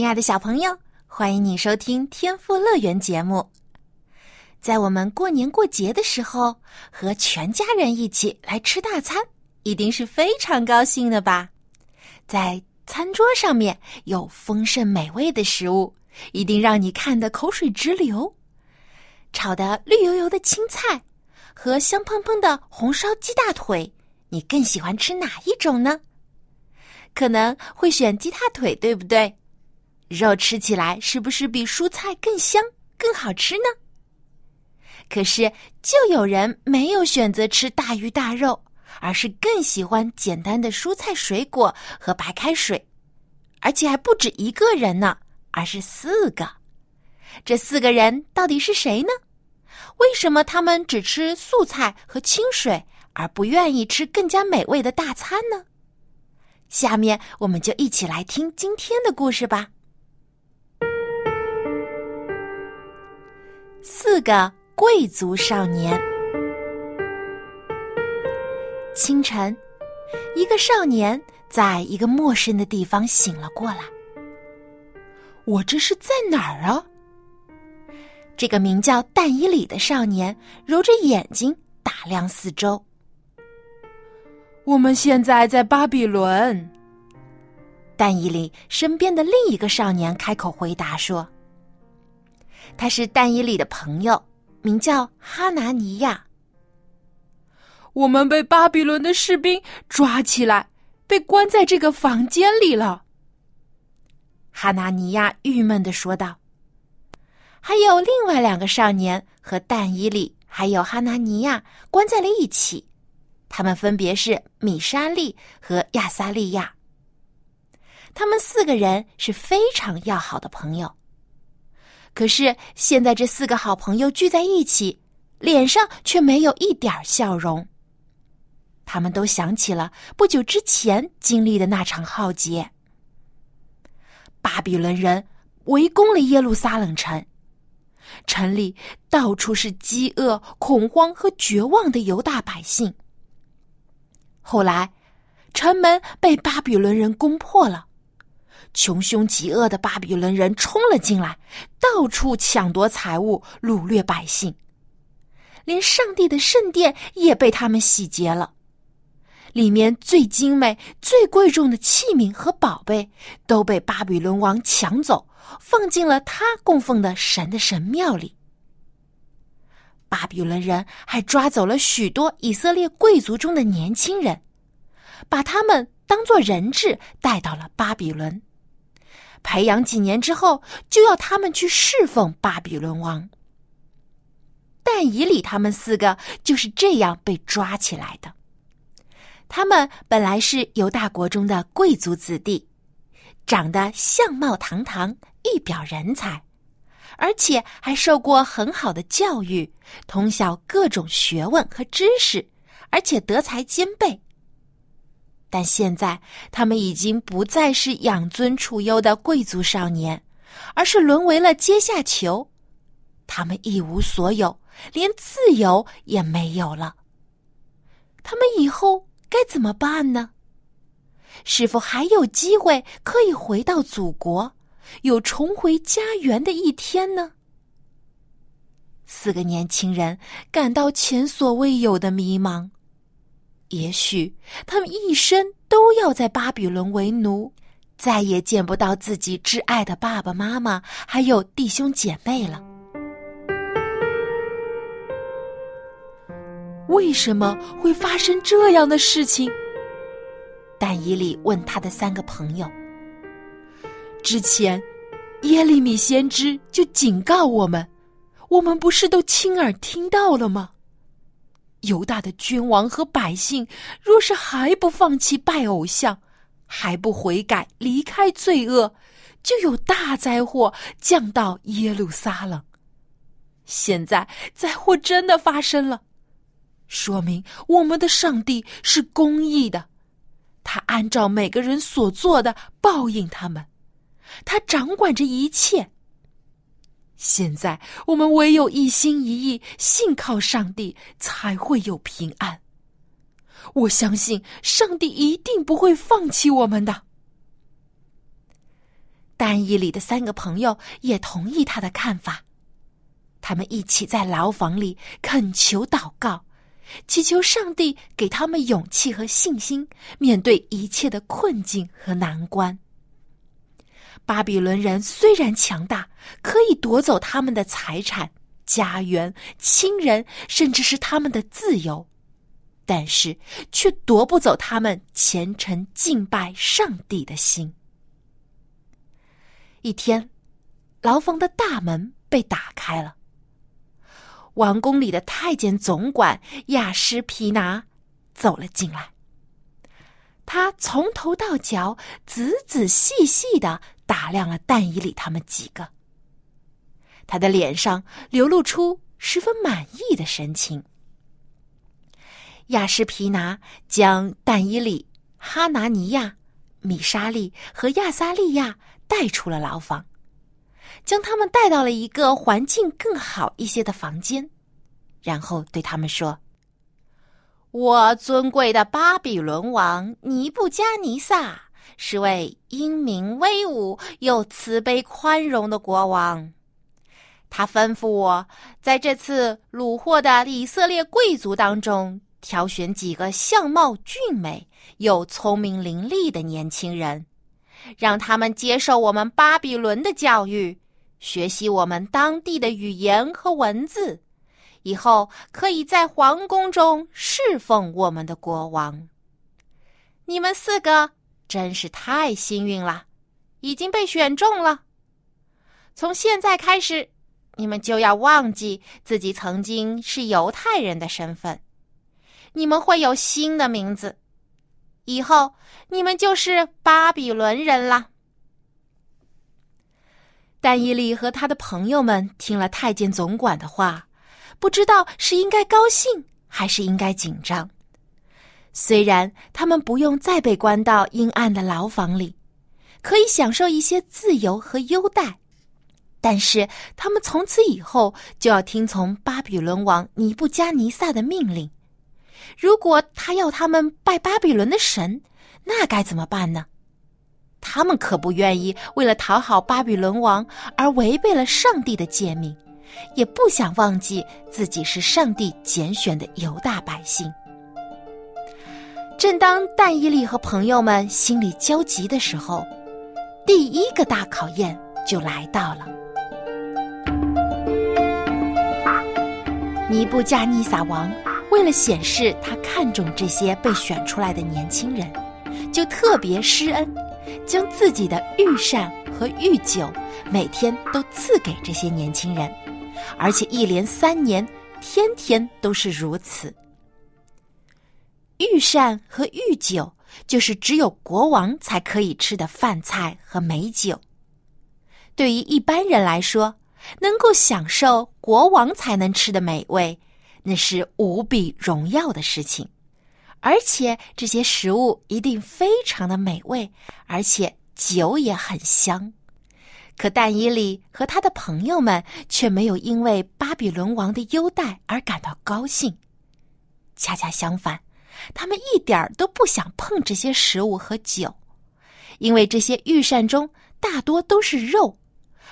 亲爱的小朋友，欢迎你收听《天赋乐园》节目。在我们过年过节的时候，和全家人一起来吃大餐，一定是非常高兴的吧？在餐桌上面有丰盛美味的食物，一定让你看得口水直流。炒的绿油油的青菜和香喷喷的红烧鸡大腿，你更喜欢吃哪一种呢？可能会选鸡大腿，对不对？肉吃起来是不是比蔬菜更香、更好吃呢？可是，就有人没有选择吃大鱼大肉，而是更喜欢简单的蔬菜、水果和白开水，而且还不止一个人呢，而是四个。这四个人到底是谁呢？为什么他们只吃素菜和清水，而不愿意吃更加美味的大餐呢？下面我们就一起来听今天的故事吧。四个贵族少年。清晨，一个少年在一个陌生的地方醒了过来。我这是在哪儿啊？这个名叫但伊里的少年揉着眼睛打量四周。我们现在在巴比伦。但伊里身边的另一个少年开口回答说。他是但以里的朋友，名叫哈拿尼亚。我们被巴比伦的士兵抓起来，被关在这个房间里了。哈拿尼亚郁闷的说道。还有另外两个少年和但以里还有哈拿尼亚关在了一起，他们分别是米沙利和亚撒利亚。他们四个人是非常要好的朋友。可是现在，这四个好朋友聚在一起，脸上却没有一点笑容。他们都想起了不久之前经历的那场浩劫。巴比伦人围攻了耶路撒冷城，城里到处是饥饿、恐慌和绝望的犹大百姓。后来，城门被巴比伦人攻破了。穷凶极恶的巴比伦人冲了进来，到处抢夺财物，掳掠百姓，连上帝的圣殿也被他们洗劫了。里面最精美、最贵重的器皿和宝贝都被巴比伦王抢走，放进了他供奉的神的神庙里。巴比伦人还抓走了许多以色列贵族中的年轻人，把他们当做人质带到了巴比伦。培养几年之后，就要他们去侍奉巴比伦王。但以里他们四个就是这样被抓起来的。他们本来是犹大国中的贵族子弟，长得相貌堂堂，一表人才，而且还受过很好的教育，通晓各种学问和知识，而且德才兼备。但现在，他们已经不再是养尊处优的贵族少年，而是沦为了阶下囚。他们一无所有，连自由也没有了。他们以后该怎么办呢？是否还有机会可以回到祖国，有重回家园的一天呢？四个年轻人感到前所未有的迷茫。也许他们一生都要在巴比伦为奴，再也见不到自己挚爱的爸爸妈妈，还有弟兄姐妹了。为什么会发生这样的事情？但以里问他的三个朋友。之前，耶利米先知就警告我们，我们不是都亲耳听到了吗？犹大的君王和百姓，若是还不放弃拜偶像，还不悔改，离开罪恶，就有大灾祸降到耶路撒冷。现在灾祸真的发生了，说明我们的上帝是公义的，他按照每个人所做的报应他们，他掌管着一切。现在我们唯有一心一意信靠上帝，才会有平安。我相信上帝一定不会放弃我们的。但以里的三个朋友也同意他的看法，他们一起在牢房里恳求祷告，祈求上帝给他们勇气和信心，面对一切的困境和难关。巴比伦人虽然强大，可以夺走他们的财产、家园、亲人，甚至是他们的自由。但是，却夺不走他们虔诚敬拜上帝的心。一天，牢房的大门被打开了，王宫里的太监总管亚施皮拿走了进来。他从头到脚仔仔细细的打量了但以里他们几个，他的脸上流露出十分满意的神情。亚什皮拿将但伊里、哈拿尼亚、米沙利和亚撒利亚带出了牢房，将他们带到了一个环境更好一些的房间，然后对他们说：“我尊贵的巴比伦王尼布加尼撒是位英明威武又慈悲宽容的国王，他吩咐我在这次虏获的以色列贵族当中。”挑选几个相貌俊美又聪明伶俐的年轻人，让他们接受我们巴比伦的教育，学习我们当地的语言和文字，以后可以在皇宫中侍奉我们的国王。你们四个真是太幸运了，已经被选中了。从现在开始，你们就要忘记自己曾经是犹太人的身份。你们会有新的名字，以后你们就是巴比伦人了。但伊利和他的朋友们听了太监总管的话，不知道是应该高兴还是应该紧张。虽然他们不用再被关到阴暗的牢房里，可以享受一些自由和优待，但是他们从此以后就要听从巴比伦王尼布加尼撒的命令。如果他要他们拜巴比伦的神，那该怎么办呢？他们可不愿意为了讨好巴比伦王而违背了上帝的诫命，也不想忘记自己是上帝拣选的犹大百姓。正当但伊利和朋友们心里焦急的时候，第一个大考验就来到了。尼布加尼撒王。为了显示他看重这些被选出来的年轻人，就特别施恩，将自己的御膳和御酒每天都赐给这些年轻人，而且一连三年，天天都是如此。御膳和御酒就是只有国王才可以吃的饭菜和美酒，对于一般人来说，能够享受国王才能吃的美味。那是无比荣耀的事情，而且这些食物一定非常的美味，而且酒也很香。可但伊里和他的朋友们却没有因为巴比伦王的优待而感到高兴，恰恰相反，他们一点儿都不想碰这些食物和酒，因为这些御膳中大多都是肉。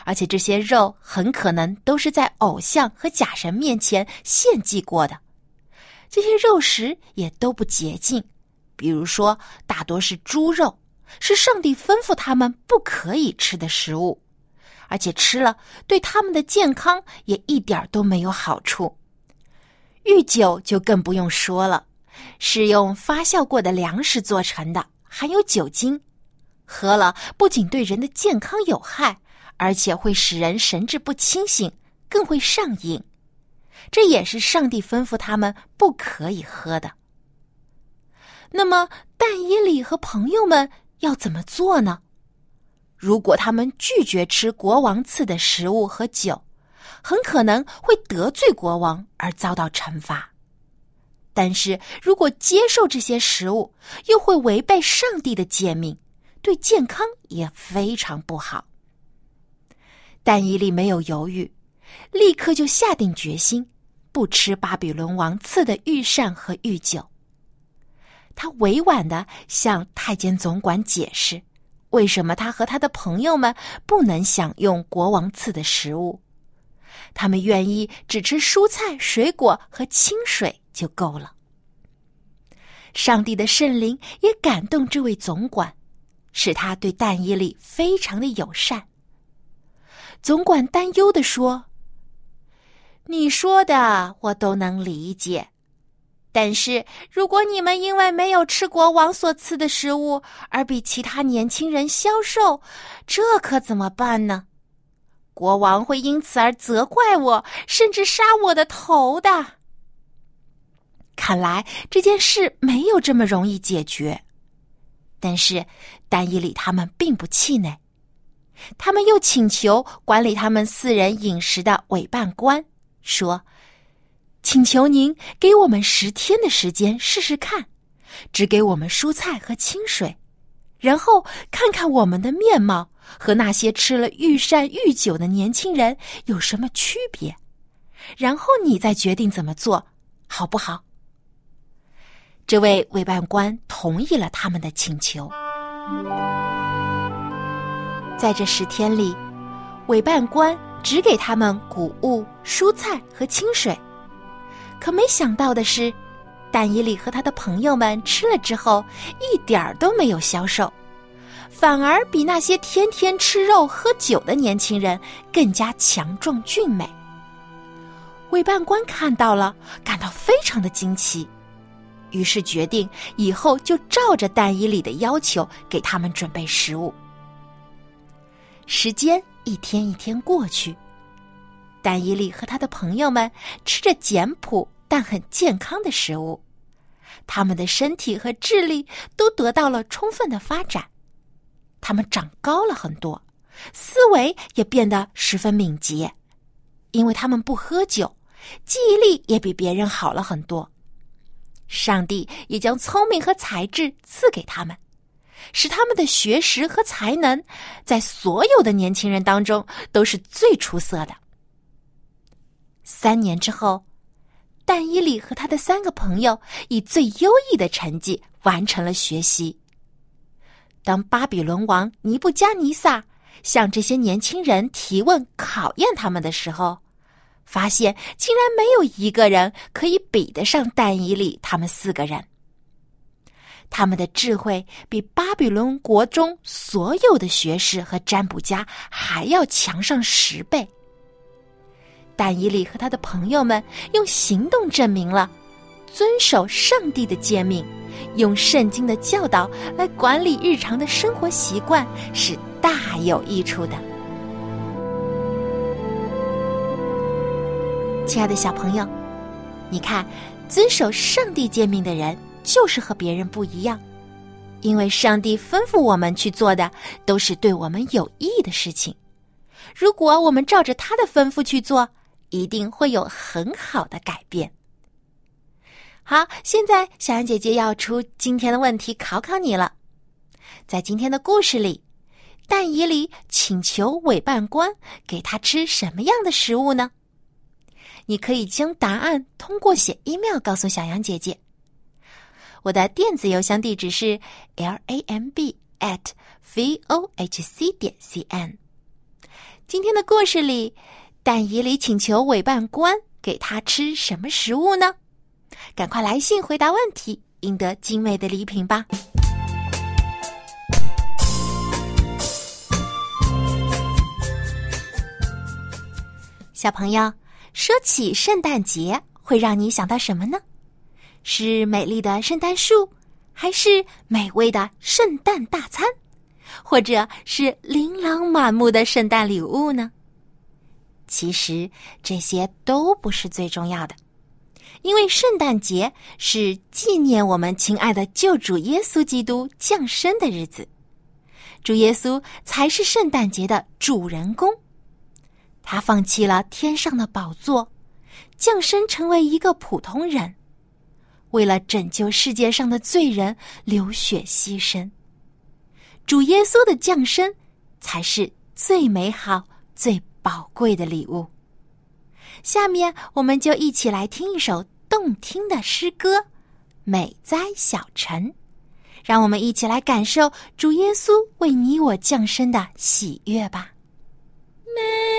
而且这些肉很可能都是在偶像和假神面前献祭过的，这些肉食也都不洁净，比如说大多是猪肉，是上帝吩咐他们不可以吃的食物，而且吃了对他们的健康也一点都没有好处。御酒就更不用说了，是用发酵过的粮食做成的，含有酒精，喝了不仅对人的健康有害。而且会使人神志不清醒，更会上瘾，这也是上帝吩咐他们不可以喝的。那么，但伊里和朋友们要怎么做呢？如果他们拒绝吃国王赐的食物和酒，很可能会得罪国王而遭到惩罚。但是如果接受这些食物，又会违背上帝的诫命，对健康也非常不好。但伊利没有犹豫，立刻就下定决心不吃巴比伦王赐的御膳和御酒。他委婉的向太监总管解释，为什么他和他的朋友们不能享用国王赐的食物。他们愿意只吃蔬菜、水果和清水就够了。上帝的圣灵也感动这位总管，使他对但以利非常的友善。总管担忧的说：“你说的我都能理解，但是如果你们因为没有吃国王所赐的食物而比其他年轻人消瘦，这可怎么办呢？”国王会因此而责怪我，甚至杀我的头的。看来这件事没有这么容易解决，但是丹伊里他们并不气馁，他们又请求管理他们四人饮食的委办官说：“请求您给我们十天的时间试试看，只给我们蔬菜和清水，然后看看我们的面貌。”和那些吃了御膳御酒的年轻人有什么区别？然后你再决定怎么做，好不好？这位委办官同意了他们的请求。在这十天里，委办官只给他们谷物、蔬菜和清水。可没想到的是，但以理和他的朋友们吃了之后，一点儿都没有消瘦。反而比那些天天吃肉喝酒的年轻人更加强壮俊美。委办官看到了，感到非常的惊奇，于是决定以后就照着但以里的要求给他们准备食物。时间一天一天过去，但以里和他的朋友们吃着简朴但很健康的食物，他们的身体和智力都得到了充分的发展。他们长高了很多，思维也变得十分敏捷，因为他们不喝酒，记忆力也比别人好了很多。上帝也将聪明和才智赐给他们，使他们的学识和才能在所有的年轻人当中都是最出色的。三年之后，但伊里和他的三个朋友以最优异的成绩完成了学习。当巴比伦王尼布加尼撒向这些年轻人提问、考验他们的时候，发现竟然没有一个人可以比得上但以里他们四个人。他们的智慧比巴比伦国中所有的学士和占卜家还要强上十倍。但以里和他的朋友们用行动证明了，遵守上帝的诫命。用圣经的教导来管理日常的生活习惯是大有益处的。亲爱的小朋友，你看，遵守上帝诫命的人就是和别人不一样，因为上帝吩咐我们去做的都是对我们有益的事情。如果我们照着他的吩咐去做，一定会有很好的改变。好，现在小安姐姐要出今天的问题考考你了。在今天的故事里，但以里请求委办官给他吃什么样的食物呢？你可以将答案通过写 email 告诉小羊姐姐。我的电子邮箱地址是 l a m b at v o h c 点 c n。今天的故事里，但以里请求委办官给他吃什么食物呢？赶快来信回答问题，赢得精美的礼品吧！小朋友，说起圣诞节，会让你想到什么呢？是美丽的圣诞树，还是美味的圣诞大餐，或者是琳琅满目的圣诞礼物呢？其实这些都不是最重要的。因为圣诞节是纪念我们亲爱的救主耶稣基督降生的日子，主耶稣才是圣诞节的主人公。他放弃了天上的宝座，降生成为一个普通人，为了拯救世界上的罪人流血牺牲。主耶稣的降生才是最美好、最宝贵的礼物。下面，我们就一起来听一首动听的诗歌《美哉小城》，让我们一起来感受主耶稣为你我降生的喜悦吧。美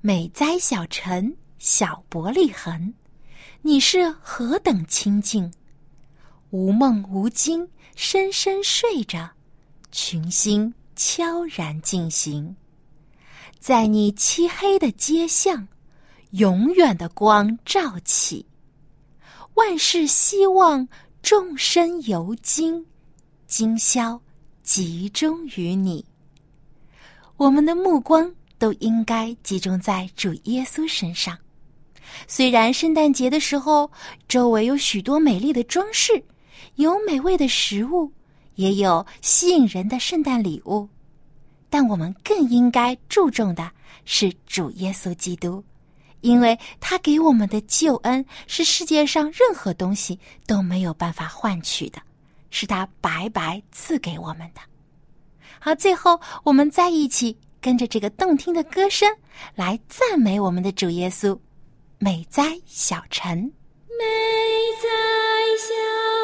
美哉小城，小伯利恒，你是何等清静！无梦无惊，深深睡着，群星悄然进行。在你漆黑的街巷，永远的光照起，万事希望，众生由今，今宵集中于你。我们的目光都应该集中在主耶稣身上。虽然圣诞节的时候，周围有许多美丽的装饰，有美味的食物，也有吸引人的圣诞礼物，但我们更应该注重的是主耶稣基督，因为他给我们的救恩是世界上任何东西都没有办法换取的，是他白白赐给我们的。好，最后我们再一起跟着这个动听的歌声来赞美我们的主耶稣。美哉小城，美哉小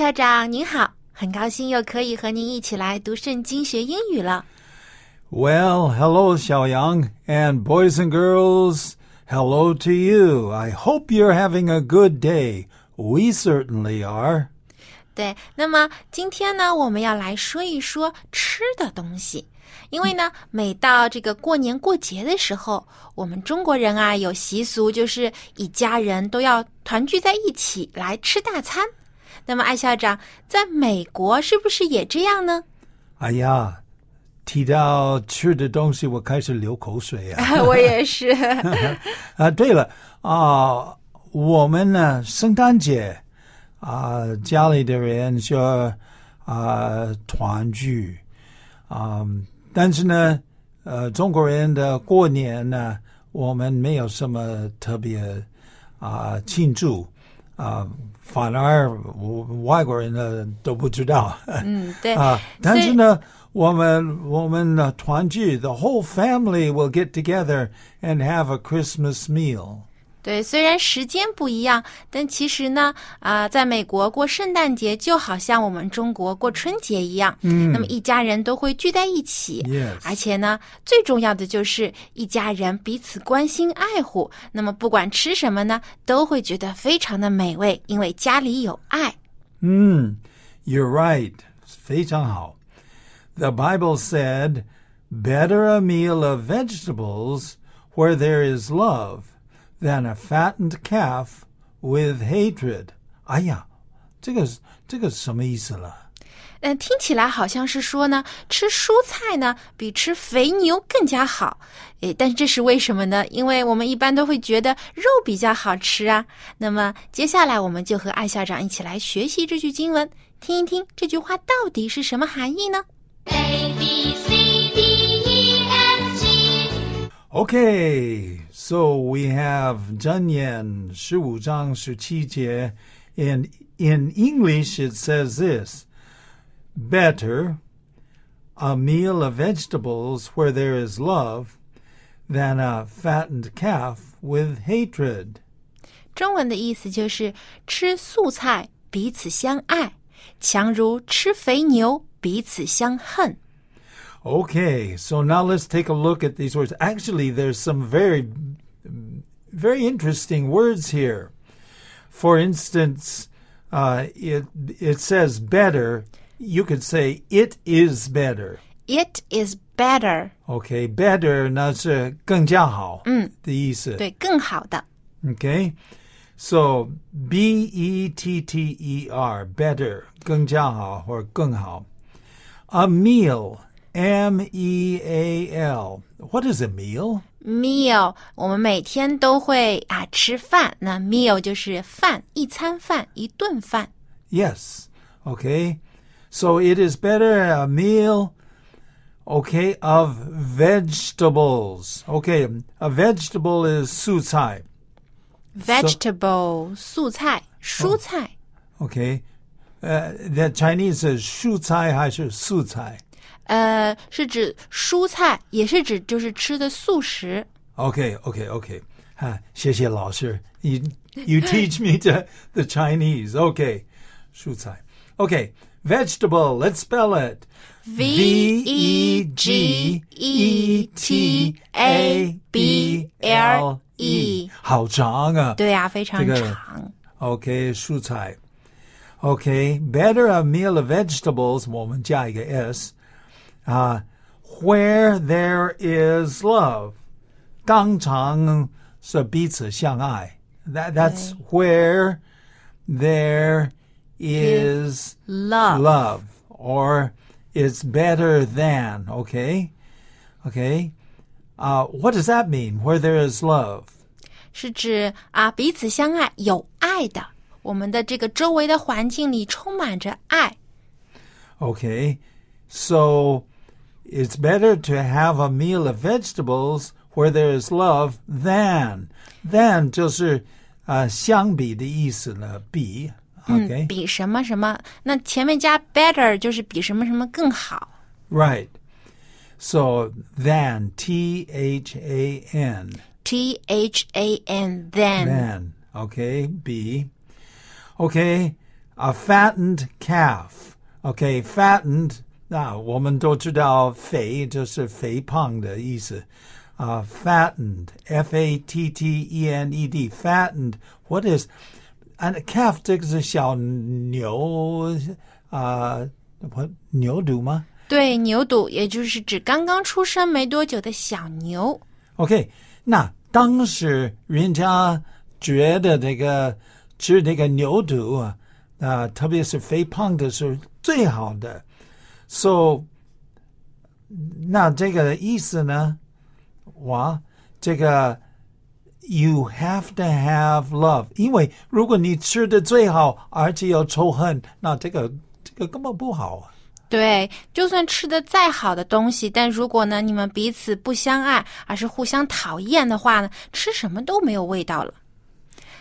校长您好，很高兴又可以和您一起来读圣经学英语了。Well, hello, Xiaoyang, and boys and girls, hello to you. I hope you're having a good day. We certainly are. 对，那么今天呢，我们要来说一说吃的东西。因为呢，每到这个过年过节的时候，我们中国人啊有习俗，就是一家人都要团聚在一起来吃大餐。那么，艾校长，在美国是不是也这样呢？哎呀，提到吃的东西，我开始流口水啊！我也是。啊，对了啊，我们呢，圣诞节啊，家里的人说啊团聚啊。但是呢，呃，中国人的过年呢，我们没有什么特别啊庆祝啊，反而我外国人呢都不知道。嗯，对啊，但是呢，我们我们呢团聚，the whole family will get together and have a Christmas meal. 对，虽然时间不一样，但其实呢，啊、在美国过圣诞节就好像我们中国过春节一样，嗯，那么一家人都会聚在一起 Yes 而且呢，最重要的就是一家人彼此关心爱护，那么不管吃什么呢，都会觉得非常的美味，因为家里有爱。嗯，You're right，非常好。The Bible said, "Better a meal of vegetables where there is love than a fattened calf with hatred." 哎呀，这个这个什么意思了？嗯，听起来好像是说呢，吃蔬菜呢比吃肥牛更加好。诶，但是这是为什么呢？因为我们一般都会觉得肉比较好吃啊。那么接下来我们就和艾校长一起来学习这句经文，听一听这句话到底是什么含义呢？A B Okay, so we have 箴言十五章十七节 and in English it says this Better a meal of vegetables where there is love than a fattened calf with hatred. 中文的意思就是吃素菜彼此相爱，强如吃肥牛彼此相恨。 Okay, so now let's take a look at these words. Actually, there's some very, very interesting words here. For instance, uh, it it says better. You could say it is better. It is better， Okay, better 那是更加好的意思。对，更好的。 Okay, so B E T T E R better 更加好或更好。A meal M E A L. What is a meal? meal，我们每天都会啊吃饭，那 meal 就是饭，一餐饭，一顿饭。 Yes. Okay. So it is better a meal, okay, of vegetables. Okay, a vegetable is 素菜. vegetable 素菜、蔬菜， Okay. Uh, the Chinese is 蔬菜还是素菜? 呃，是指蔬菜，也是指就是吃的素食。Okay, okay, okay. 哈，谢谢老师. You you teach me the the Chinese. Okay. 蔬菜. Okay. Vegetable. Let's spell it. V E G E T A B L E，好长啊。对呀、非常这个长。Okay, 蔬菜. Okay, better a meal of vegetables. 我们加一个 s. 啊、where there is love. 当场是彼此相爱. That that's where there is Love， love or it's better than. Okay, okay. Uh, what does that mean? Where there is love. 是指啊彼此相爱，有爱的。我们的这个周围的环境里充满着爱。 Okay, so it's better to have a meal of vegetables where there is love than than 就是呃相比的意思呢，比。Okay, 嗯，比什么什么，那前面加 better 就是比什么什么更好。 right. So than T H A N T H A N then than okay B. Okay, a fattened calf. Okay, fattened 那我们都知道肥就是肥胖的意思啊、fattened，f a t t e n e d，fattened，what is and calf 这个是小牛啊，我、牛犊吗？对，牛犊也就是指刚刚出生没多久的小牛。OK，那当时人家觉得这个吃这个牛肚啊，啊、特别是肥胖的是最好的。So，那这个意思呢？哇，这个 you have to have love，因为如果你吃的最好，而且有仇恨，那这个这个根本不好啊。对，就算吃的再好的东西，但如果呢你们彼此不相爱，而是互相讨厌的话呢，吃什么都没有味道了。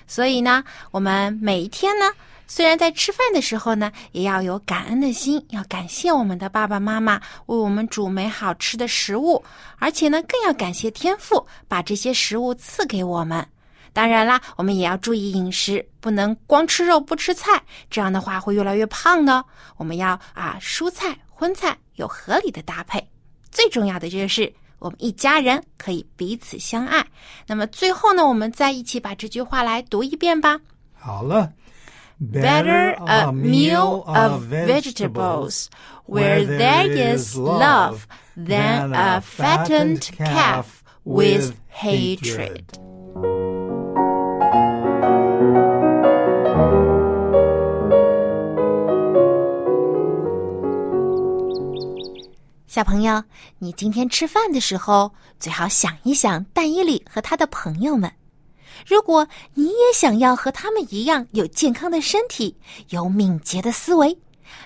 所以呢，我们每一天呢，虽然在吃饭的时候呢，也要有感恩的心，要感谢我们的爸爸妈妈为我们煮美好吃的食物，而且呢，更要感谢天父把这些食物赐给我们。当然啦，我们也要注意饮食，不能光吃肉不吃菜，这样的话会越来越胖的。我们要啊，蔬菜、荤菜有合理的搭配。最重要的就是我们一家人可以彼此相爱。那么最后呢，我们再一起把这句话来读一遍吧。好了 Better a meal of vegetables where there is love than a fattened calf with hatred. 小朋友，你今天吃饭的时候，最好想一想蛋伊里和他的朋友们。如果你也想要和他们一样有健康的身体，有敏捷的思维，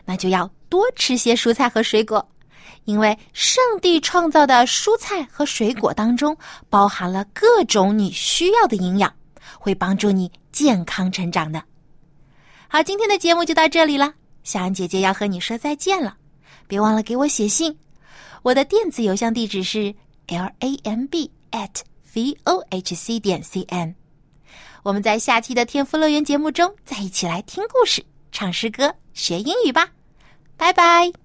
那就要多吃些蔬菜和水果，因为上帝创造的蔬菜和水果当中包含了各种你需要的营养，会帮助你健康成长的。好，今天的节目就到这里了，小安姐姐要和你说再见了，别忘了给我写信。我的电子邮箱地址是 l a m b at v o h c 点 c n。我们在下期的天赋乐园节目中再一起来听故事、唱诗歌、学英语吧，拜拜。